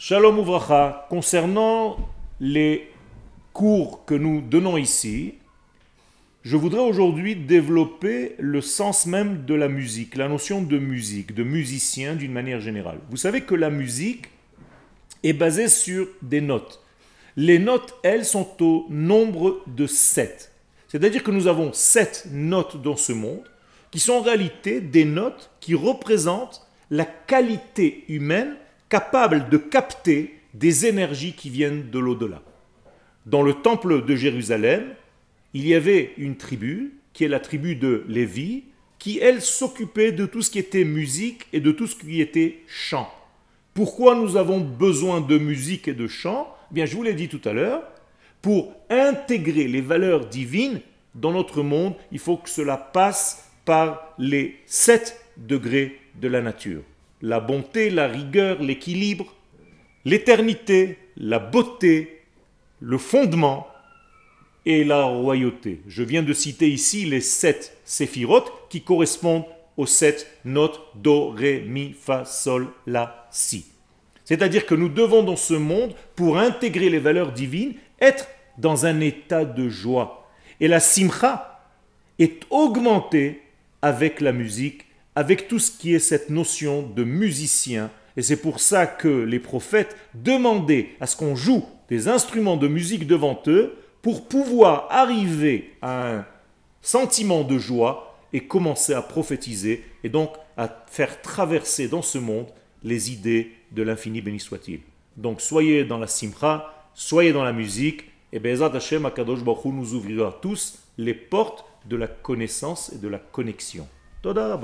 Shalom Ouvracha, concernant les cours que nous donnons ici, je voudrais aujourd'hui développer le sens même de la musique, la notion de musique, de musicien d'une manière générale. Vous savez que la musique est basée sur des notes. Les notes, elles, sont au nombre de sept. C'est-à-dire que nous avons sept notes dans ce monde qui sont en réalité des notes qui représentent la qualité humaine capable de capter des énergies qui viennent de l'au-delà. Dans le temple de Jérusalem, il y avait une tribu, qui est la tribu de Lévi, qui, elle, s'occupait de tout ce qui était musique et de tout ce qui était chant. Pourquoi nous avons besoin de musique et de chant? Eh Bien, je vous l'ai dit tout à l'heure, pour intégrer les valeurs divines dans notre monde, il faut que cela passe par les sept degrés de la nature. La bonté, la rigueur, l'équilibre, l'éternité, la beauté, le fondement et la royauté. Je viens de citer ici les sept séphirotes qui correspondent aux sept notes do, ré, mi, fa, sol, la, si. C'est-à-dire que nous devons dans ce monde, pour intégrer les valeurs divines, être dans un état de joie. Et la simcha est augmentée avec la musique, avec tout ce qui est cette notion de musicien. Et c'est pour ça que les prophètes demandaient à ce qu'on joue des instruments de musique devant eux pour pouvoir arriver à un sentiment de joie et commencer à prophétiser et donc à faire traverser dans ce monde les idées de l'infini béni soit-il. Donc soyez dans la simcha, soyez dans la musique, et Bezat Hashem Akadosh Baruch nous ouvrira tous les portes de la connaissance et de la connexion. Toda